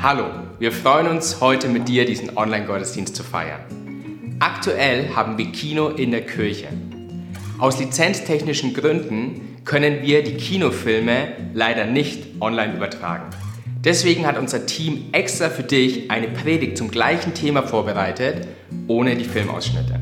Hallo, wir freuen uns, heute mit dir diesen Online-Gottesdienst zu feiern. Aktuell haben wir Kino in der Kirche. Aus lizenztechnischen Gründen können wir die Kinofilme leider nicht online übertragen. Deswegen hat unser Team extra für dich eine Predigt zum gleichen Thema vorbereitet, ohne die Filmausschnitte.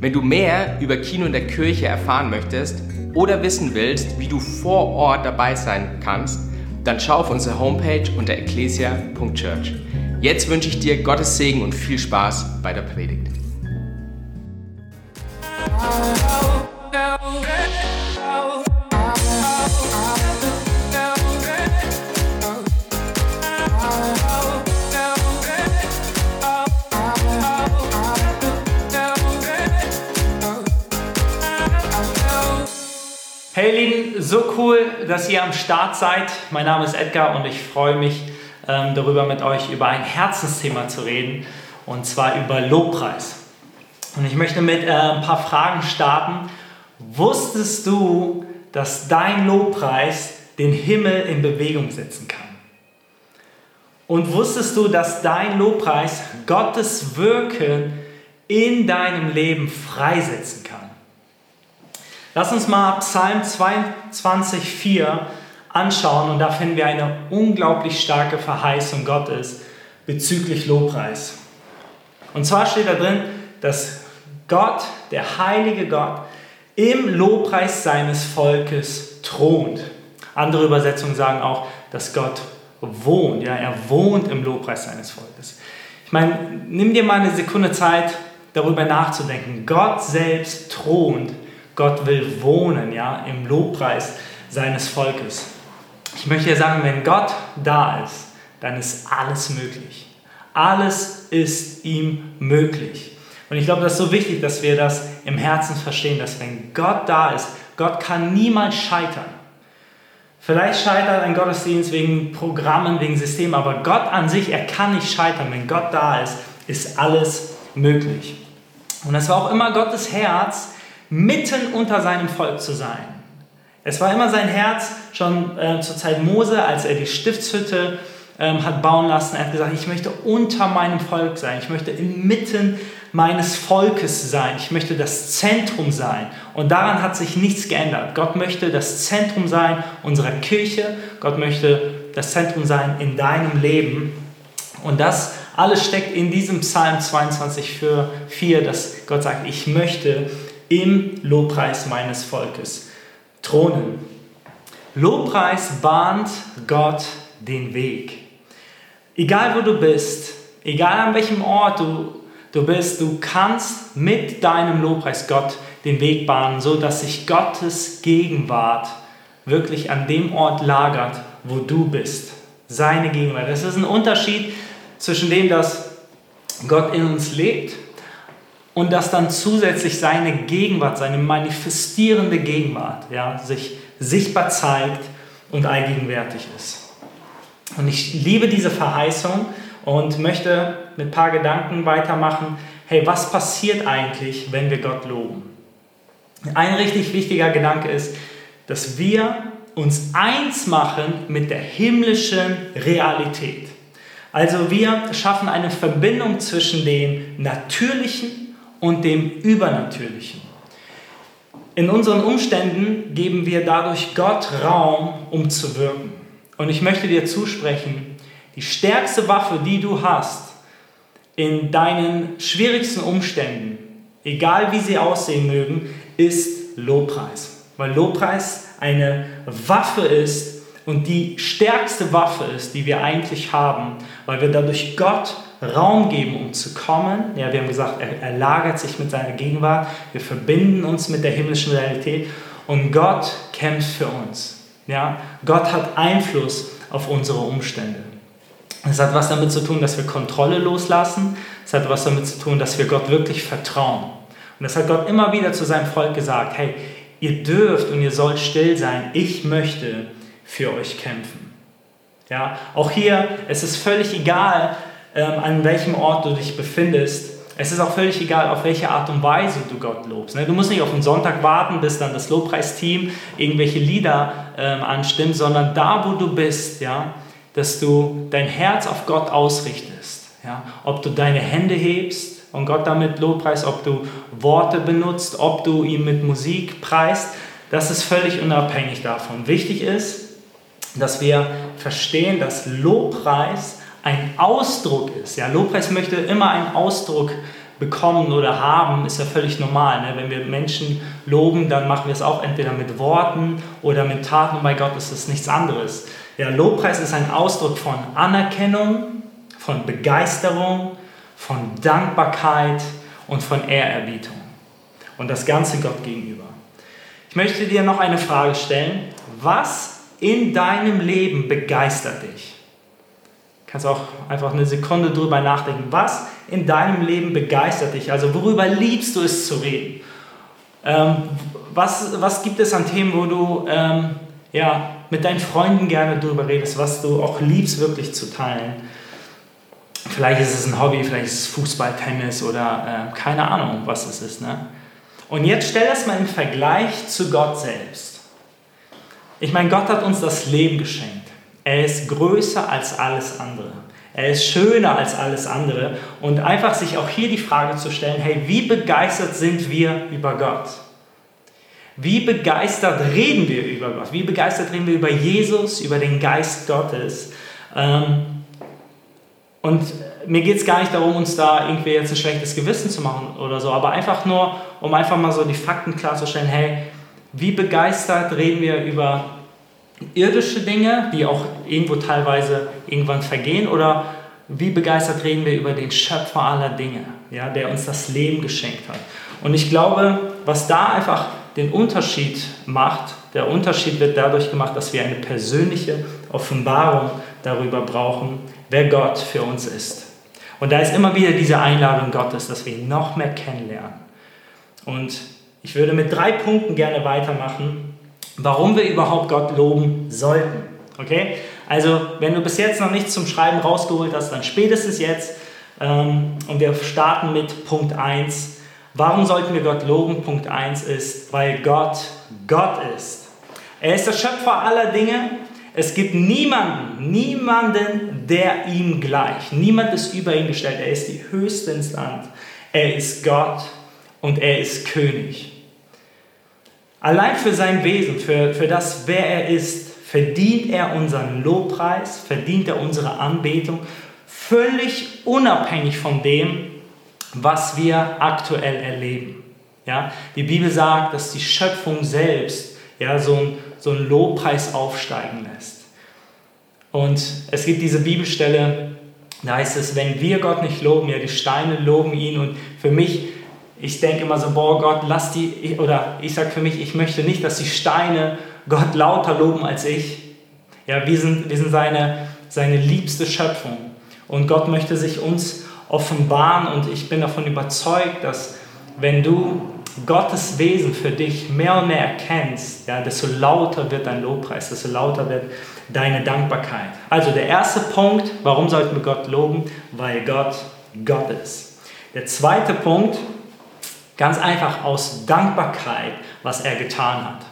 Wenn du mehr über Kino in der Kirche erfahren möchtest oder wissen willst, wie du vor Ort dabei sein kannst, dann schau auf unsere Homepage unter ecclesia.church. Jetzt wünsche ich dir Gottes Segen und viel Spaß bei der Predigt. So cool, dass ihr am Start seid. Mein Name ist Edgar und ich freue mich ähm, darüber mit euch über ein Herzensthema zu reden und zwar über Lobpreis. Und ich möchte mit äh, ein paar Fragen starten. Wusstest du, dass dein Lobpreis den Himmel in Bewegung setzen kann? Und wusstest du, dass dein Lobpreis Gottes Wirken in deinem Leben freisetzen kann? Lass uns mal Psalm 22,4 anschauen und da finden wir eine unglaublich starke Verheißung Gottes bezüglich Lobpreis. Und zwar steht da drin, dass Gott, der heilige Gott, im Lobpreis seines Volkes thront. Andere Übersetzungen sagen auch, dass Gott wohnt. Ja, er wohnt im Lobpreis seines Volkes. Ich meine, nimm dir mal eine Sekunde Zeit, darüber nachzudenken. Gott selbst thront Gott will wohnen, ja, im Lobpreis seines Volkes. Ich möchte ja sagen, wenn Gott da ist, dann ist alles möglich. Alles ist ihm möglich. Und ich glaube, das ist so wichtig, dass wir das im Herzen verstehen, dass wenn Gott da ist, Gott kann niemals scheitern. Vielleicht scheitert ein Gottesdienst wegen Programmen, wegen Systemen, aber Gott an sich, er kann nicht scheitern. Wenn Gott da ist, ist alles möglich. Und das war auch immer Gottes Herz, mitten unter seinem Volk zu sein. Es war immer sein Herz, schon äh, zur Zeit Mose, als er die Stiftshütte ähm, hat bauen lassen. Er hat gesagt, ich möchte unter meinem Volk sein. Ich möchte inmitten meines Volkes sein. Ich möchte das Zentrum sein. Und daran hat sich nichts geändert. Gott möchte das Zentrum sein unserer Kirche. Gott möchte das Zentrum sein in deinem Leben. Und das alles steckt in diesem Psalm 22 für 4, dass Gott sagt, ich möchte im Lobpreis meines Volkes thronen. Lobpreis bahnt Gott den Weg. Egal wo du bist, egal an welchem Ort du, du bist, du kannst mit deinem Lobpreis Gott den Weg bahnen, so dass sich Gottes Gegenwart wirklich an dem Ort lagert, wo du bist. Seine Gegenwart. Das ist ein Unterschied zwischen dem, dass Gott in uns lebt und dass dann zusätzlich seine Gegenwart, seine manifestierende Gegenwart, ja, sich sichtbar zeigt und allgegenwärtig ist. Und ich liebe diese Verheißung und möchte mit ein paar Gedanken weitermachen. Hey, was passiert eigentlich, wenn wir Gott loben? Ein richtig wichtiger Gedanke ist, dass wir uns eins machen mit der himmlischen Realität. Also wir schaffen eine Verbindung zwischen dem Natürlichen und dem Übernatürlichen. In unseren Umständen geben wir dadurch Gott Raum, um zu wirken. Und ich möchte dir zusprechen, die stärkste Waffe, die du hast in deinen schwierigsten Umständen, egal wie sie aussehen mögen, ist Lobpreis. Weil Lobpreis eine Waffe ist und die stärkste Waffe ist, die wir eigentlich haben, weil wir dadurch Gott Raum geben, um zu kommen. Ja, wir haben gesagt, er, er lagert sich mit seiner Gegenwart. Wir verbinden uns mit der himmlischen Realität und Gott kämpft für uns. Ja, Gott hat Einfluss auf unsere Umstände. Es hat was damit zu tun, dass wir Kontrolle loslassen. Es hat was damit zu tun, dass wir Gott wirklich vertrauen. Und das hat Gott immer wieder zu seinem Volk gesagt, hey, ihr dürft und ihr sollt still sein. Ich möchte für euch kämpfen. Ja, auch hier, es ist völlig egal, an welchem Ort du dich befindest. Es ist auch völlig egal, auf welche Art und Weise du Gott lobst. Ne? Du musst nicht auf den Sonntag warten, bis dann das Lobpreisteam irgendwelche Lieder ähm, anstimmt, sondern da, wo du bist, ja, dass du dein Herz auf Gott ausrichtest. Ja? Ob du deine Hände hebst und Gott damit Lobpreist, ob du Worte benutzt, ob du ihn mit Musik preist, das ist völlig unabhängig davon. Wichtig ist, dass wir verstehen, dass Lobpreis ein Ausdruck ist. Ja, Lobpreis möchte immer einen Ausdruck bekommen oder haben, ist ja völlig normal. Ne? Wenn wir Menschen loben, dann machen wir es auch entweder mit Worten oder mit Taten. Und bei Gott ist es nichts anderes. Ja, Lobpreis ist ein Ausdruck von Anerkennung, von Begeisterung, von Dankbarkeit und von Ehrerbietung. Und das Ganze Gott gegenüber. Ich möchte dir noch eine Frage stellen. Was in deinem Leben begeistert dich? Kannst auch einfach eine Sekunde drüber nachdenken. Was in deinem Leben begeistert dich? Also worüber liebst du es zu reden? Ähm, was, was gibt es an Themen, wo du ähm, ja, mit deinen Freunden gerne drüber redest, was du auch liebst wirklich zu teilen? Vielleicht ist es ein Hobby, vielleicht ist es Fußball, Tennis oder äh, keine Ahnung, was es ist. Ne? Und jetzt stell das mal im Vergleich zu Gott selbst. Ich meine, Gott hat uns das Leben geschenkt. Er ist größer als alles andere. Er ist schöner als alles andere. Und einfach sich auch hier die Frage zu stellen, hey, wie begeistert sind wir über Gott? Wie begeistert reden wir über Gott? Wie begeistert reden wir über Jesus, über den Geist Gottes? Ähm, und mir geht es gar nicht darum, uns da irgendwie jetzt ein schlechtes Gewissen zu machen oder so, aber einfach nur, um einfach mal so die Fakten klarzustellen, hey, wie begeistert reden wir über irdische Dinge, die auch irgendwo teilweise irgendwann vergehen, oder wie begeistert reden wir über den Schöpfer aller Dinge, ja, der uns das Leben geschenkt hat. Und ich glaube, was da einfach den Unterschied macht, der Unterschied wird dadurch gemacht, dass wir eine persönliche Offenbarung darüber brauchen, wer Gott für uns ist. Und da ist immer wieder diese Einladung Gottes, dass wir ihn noch mehr kennenlernen. Und ich würde mit drei Punkten gerne weitermachen, warum wir überhaupt Gott loben sollten. Okay? Also, wenn du bis jetzt noch nichts zum Schreiben rausgeholt hast, dann spätestens jetzt. Ähm, und wir starten mit Punkt 1. Warum sollten wir Gott loben? Punkt 1 ist, weil Gott Gott ist. Er ist der Schöpfer aller Dinge. Es gibt niemanden, niemanden, der ihm gleicht. Niemand ist über ihn gestellt. Er ist die höchste Instanz. Er ist Gott und er ist König. Allein für sein Wesen, für, für das, wer er ist, verdient er unseren Lobpreis, verdient er unsere Anbetung, völlig unabhängig von dem, was wir aktuell erleben. Ja, die Bibel sagt, dass die Schöpfung selbst ja, so, ein, so einen Lobpreis aufsteigen lässt. Und es gibt diese Bibelstelle, da heißt es, wenn wir Gott nicht loben, ja, die Steine loben ihn. Und für mich ich denke immer so, boah Gott, lass die, oder ich sage für mich, ich möchte nicht, dass die Steine Gott lauter loben als ich. Ja, wir sind, wir sind seine, seine liebste Schöpfung. Und Gott möchte sich uns offenbaren und ich bin davon überzeugt, dass wenn du Gottes Wesen für dich mehr und mehr erkennst, ja, desto lauter wird dein Lobpreis, desto lauter wird deine Dankbarkeit. Also der erste Punkt, warum sollten wir Gott loben? Weil Gott Gott ist. Der zweite Punkt, Ganz einfach aus Dankbarkeit, was er getan hat.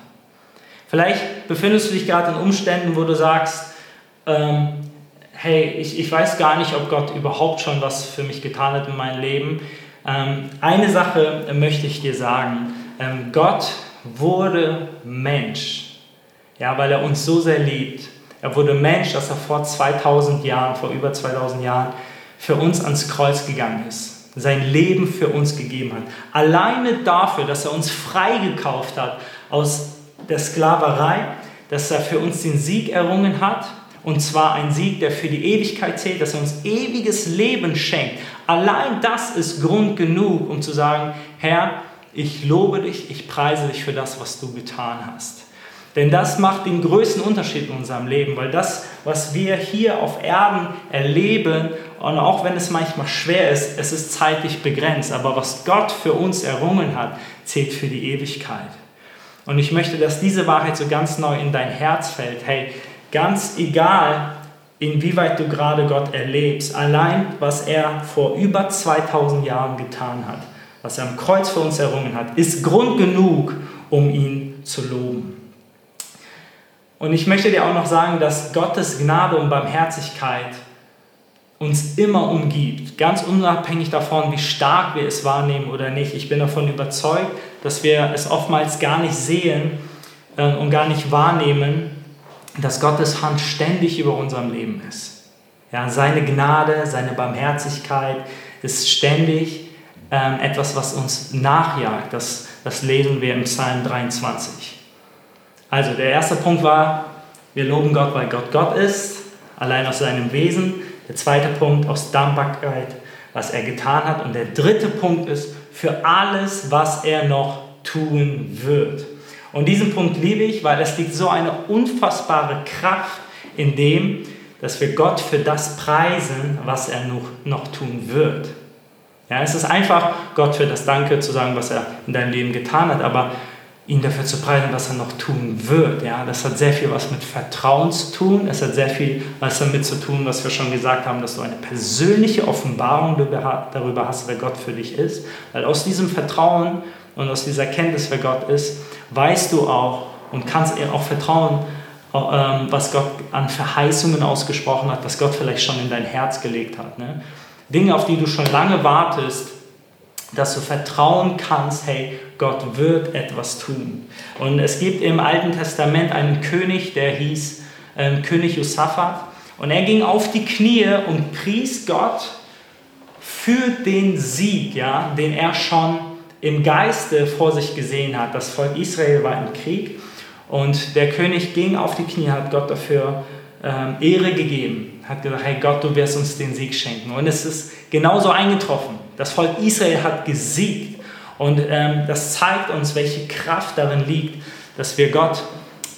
Vielleicht befindest du dich gerade in Umständen, wo du sagst, ähm, hey, ich, ich weiß gar nicht, ob Gott überhaupt schon was für mich getan hat in meinem Leben. Ähm, eine Sache möchte ich dir sagen. Ähm, Gott wurde Mensch, ja, weil er uns so sehr liebt. Er wurde Mensch, dass er vor 2000 Jahren, vor über 2000 Jahren für uns ans Kreuz gegangen ist sein Leben für uns gegeben hat. Alleine dafür, dass er uns freigekauft hat aus der Sklaverei, dass er für uns den Sieg errungen hat, und zwar ein Sieg, der für die Ewigkeit zählt, dass er uns ewiges Leben schenkt. Allein das ist Grund genug, um zu sagen, Herr, ich lobe dich, ich preise dich für das, was du getan hast. Denn das macht den größten Unterschied in unserem Leben, weil das, was wir hier auf Erden erleben, und auch wenn es manchmal schwer ist, es ist zeitlich begrenzt, aber was Gott für uns errungen hat, zählt für die Ewigkeit. Und ich möchte, dass diese Wahrheit so ganz neu in dein Herz fällt. Hey, ganz egal, inwieweit du gerade Gott erlebst, allein was er vor über 2000 Jahren getan hat, was er am Kreuz für uns errungen hat, ist Grund genug, um ihn zu loben. Und ich möchte dir auch noch sagen, dass Gottes Gnade und Barmherzigkeit uns immer umgibt, ganz unabhängig davon, wie stark wir es wahrnehmen oder nicht. Ich bin davon überzeugt, dass wir es oftmals gar nicht sehen äh, und gar nicht wahrnehmen, dass Gottes Hand ständig über unserem Leben ist. Ja, seine Gnade, seine Barmherzigkeit ist ständig ähm, etwas, was uns nachjagt. Das, das lesen wir im Psalm 23. Also der erste Punkt war, wir loben Gott, weil Gott Gott ist, allein aus seinem Wesen. Der zweite Punkt aus Dankbarkeit, was er getan hat. Und der dritte Punkt ist für alles, was er noch tun wird. Und diesen Punkt liebe ich, weil es liegt so eine unfassbare Kraft in dem, dass wir Gott für das preisen, was er noch, noch tun wird. Ja, es ist einfach, Gott für das Danke zu sagen, was er in deinem Leben getan hat, aber ihn dafür zu preisen, was er noch tun wird. Ja, das hat sehr viel was mit Vertrauen zu tun. Es hat sehr viel was damit zu tun, was wir schon gesagt haben, dass du eine persönliche Offenbarung darüber hast, wer Gott für dich ist. Weil aus diesem Vertrauen und aus dieser Kenntnis, wer Gott ist, weißt du auch und kannst auch vertrauen, ähm, was Gott an Verheißungen ausgesprochen hat, was Gott vielleicht schon in dein Herz gelegt hat. Ne? Dinge, auf die du schon lange wartest, dass du vertrauen kannst, hey, Gott wird etwas tun. Und es gibt im Alten Testament einen König, der hieß ähm, König Josaphat. Und er ging auf die Knie und pries Gott für den Sieg, ja, den er schon im Geiste vor sich gesehen hat. Das Volk Israel war im Krieg und der König ging auf die Knie, hat Gott dafür ähm, Ehre gegeben, hat gesagt, hey Gott, du wirst uns den Sieg schenken. Und es ist genauso eingetroffen. Das Volk Israel hat gesiegt. Und ähm, das zeigt uns, welche Kraft darin liegt, dass wir Gott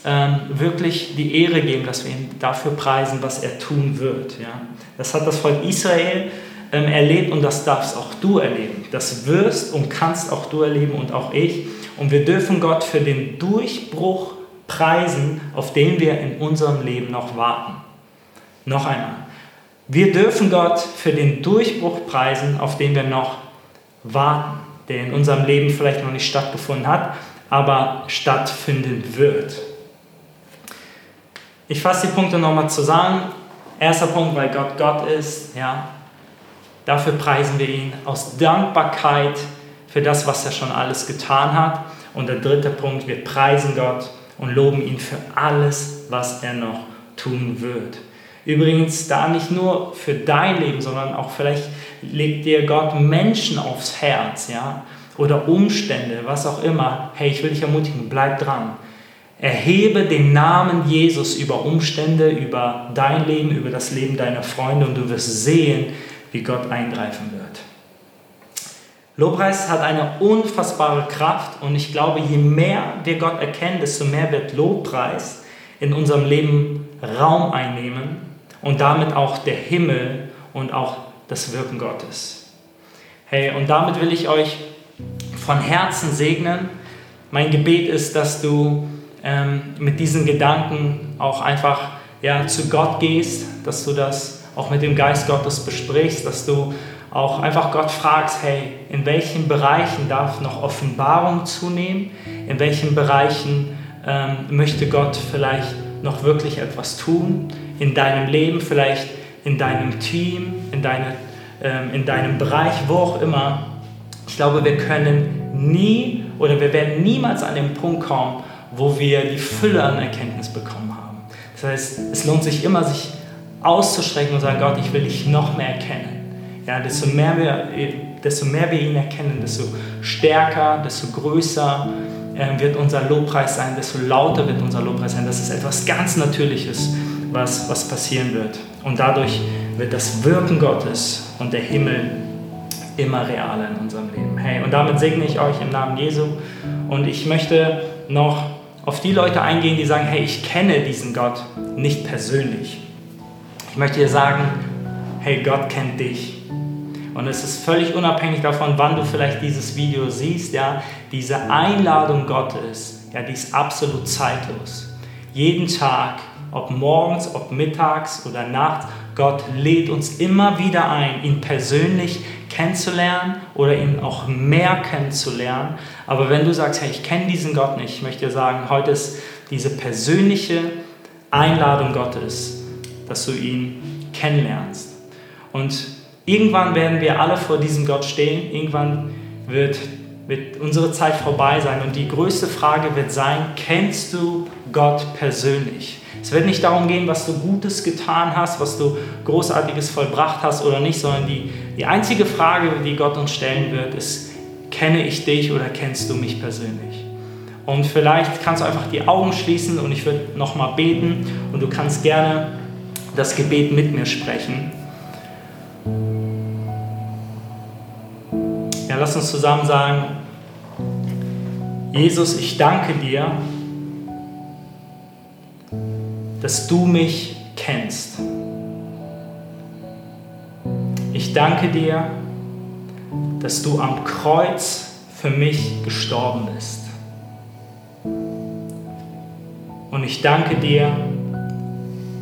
ähm, wirklich die Ehre geben, dass wir ihn dafür preisen, was er tun wird. Ja? Das hat das Volk Israel ähm, erlebt und das darfst auch du erleben. Das wirst und kannst auch du erleben und auch ich. Und wir dürfen Gott für den Durchbruch preisen, auf den wir in unserem Leben noch warten. Noch einmal. Wir dürfen Gott für den Durchbruch preisen, auf den wir noch warten, der in unserem Leben vielleicht noch nicht stattgefunden hat, aber stattfinden wird. Ich fasse die Punkte nochmal zusammen. Erster Punkt, weil Gott Gott ist, ja. Dafür preisen wir ihn aus Dankbarkeit für das, was er schon alles getan hat. Und der dritte Punkt, wir preisen Gott und loben ihn für alles, was er noch tun wird. Übrigens da nicht nur für dein Leben, sondern auch vielleicht legt dir Gott Menschen aufs Herz, ja, oder Umstände, was auch immer. Hey, ich will dich ermutigen, bleib dran. Erhebe den Namen Jesus über Umstände, über dein Leben, über das Leben deiner Freunde und du wirst sehen, wie Gott eingreifen wird. Lobpreis hat eine unfassbare Kraft und ich glaube, je mehr wir Gott erkennen, desto mehr wird Lobpreis in unserem Leben Raum einnehmen und damit auch der Himmel und auch das Wirken Gottes. Hey, und damit will ich euch von Herzen segnen. Mein Gebet ist, dass du ähm, mit diesen Gedanken auch einfach ja, zu Gott gehst, dass du das auch mit dem Geist Gottes besprichst, dass du auch einfach Gott fragst, hey, in welchen Bereichen darf noch Offenbarung zunehmen? In welchen Bereichen ähm, möchte Gott vielleicht noch wirklich etwas tun? in deinem Leben, vielleicht in deinem Team, in, deine, ähm, in deinem Bereich, wo auch immer. Ich glaube, wir können nie oder wir werden niemals an den Punkt kommen, wo wir die Fülle an Erkenntnis bekommen haben. Das heißt, es lohnt sich immer, sich auszustrecken und sagen, Gott, ich will dich noch mehr erkennen. Ja, desto, mehr wir, desto mehr wir ihn erkennen, desto stärker, desto größer wird unser Lobpreis sein, desto lauter wird unser Lobpreis sein. Das ist etwas ganz Natürliches was, was passieren wird. Und dadurch wird das Wirken Gottes und der Himmel immer realer in unserem Leben. Hey, und damit segne ich euch im Namen Jesu. Und ich möchte noch auf die Leute eingehen, die sagen, hey, ich kenne diesen Gott nicht persönlich. Ich möchte dir sagen, hey, Gott kennt dich. Und es ist völlig unabhängig davon, wann du vielleicht dieses Video siehst, ja, diese Einladung Gottes, ja, die ist absolut zeitlos. Jeden Tag ob morgens, ob mittags oder nachts. Gott lädt uns immer wieder ein, ihn persönlich kennenzulernen oder ihn auch mehr kennenzulernen. Aber wenn du sagst, hey, ich kenne diesen Gott nicht, ich möchte dir sagen, heute ist diese persönliche Einladung Gottes, dass du ihn kennenlernst. Und irgendwann werden wir alle vor diesem Gott stehen. Irgendwann wird, wird unsere Zeit vorbei sein. Und die größte Frage wird sein, kennst du Gott persönlich? Es wird nicht darum gehen, was du Gutes getan hast, was du Großartiges vollbracht hast oder nicht, sondern die, die einzige Frage, die Gott uns stellen wird, ist, kenne ich dich oder kennst du mich persönlich? Und vielleicht kannst du einfach die Augen schließen und ich würde nochmal beten und du kannst gerne das Gebet mit mir sprechen. Ja, lass uns zusammen sagen, Jesus, ich danke dir, dass du mich kennst. Ich danke dir, dass du am Kreuz für mich gestorben bist. Und ich danke dir,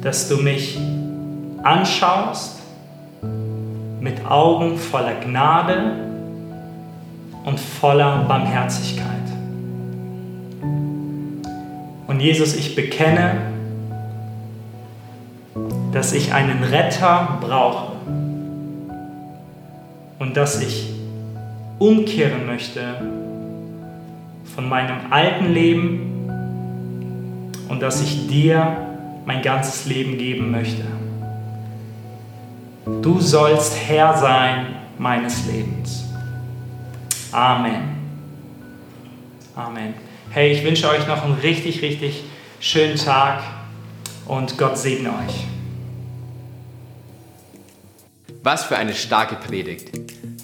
dass du mich anschaust mit Augen voller Gnade und voller Barmherzigkeit. Und Jesus, ich bekenne, dass ich einen Retter brauche und dass ich umkehren möchte von meinem alten Leben und dass ich dir mein ganzes Leben geben möchte. Du sollst Herr sein meines Lebens. Amen. Amen. Hey, ich wünsche euch noch einen richtig, richtig schönen Tag und Gott segne euch. Was für eine starke Predigt.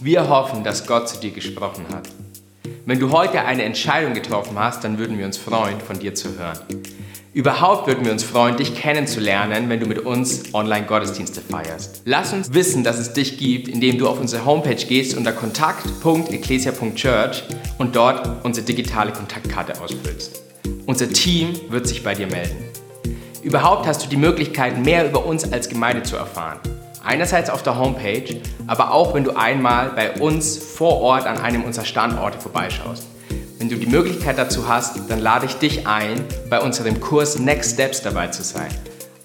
Wir hoffen, dass Gott zu dir gesprochen hat. Wenn du heute eine Entscheidung getroffen hast, dann würden wir uns freuen, von dir zu hören. Überhaupt würden wir uns freuen, dich kennenzulernen, wenn du mit uns Online-Gottesdienste feierst. Lass uns wissen, dass es dich gibt, indem du auf unsere Homepage gehst unter kontakt.ecclesia.church und dort unsere digitale Kontaktkarte ausfüllst. Unser Team wird sich bei dir melden. Überhaupt hast du die Möglichkeit, mehr über uns als Gemeinde zu erfahren. Einerseits auf der Homepage, aber auch wenn du einmal bei uns vor Ort an einem unserer Standorte vorbeischaust. Wenn du die Möglichkeit dazu hast, dann lade ich dich ein, bei unserem Kurs Next Steps dabei zu sein.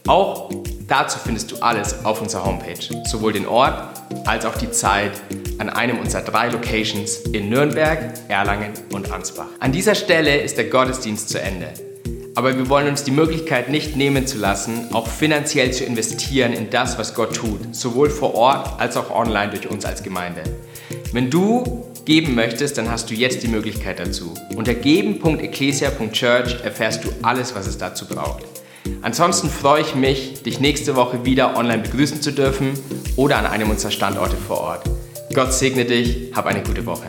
Auch dazu findest du alles auf unserer Homepage, sowohl den Ort als auch die Zeit an einem unserer drei Locations in Nürnberg, Erlangen und Ansbach. An dieser Stelle ist der Gottesdienst zu Ende. Aber wir wollen uns die Möglichkeit nicht nehmen zu lassen, auch finanziell zu investieren in das, was Gott tut, sowohl vor Ort als auch online durch uns als Gemeinde. Wenn du geben möchtest, dann hast du jetzt die Möglichkeit dazu. Unter geben.ecclesia.church erfährst du alles, was es dazu braucht. Ansonsten freue ich mich, dich nächste Woche wieder online begrüßen zu dürfen oder an einem unserer Standorte vor Ort. Gott segne dich, hab eine gute Woche.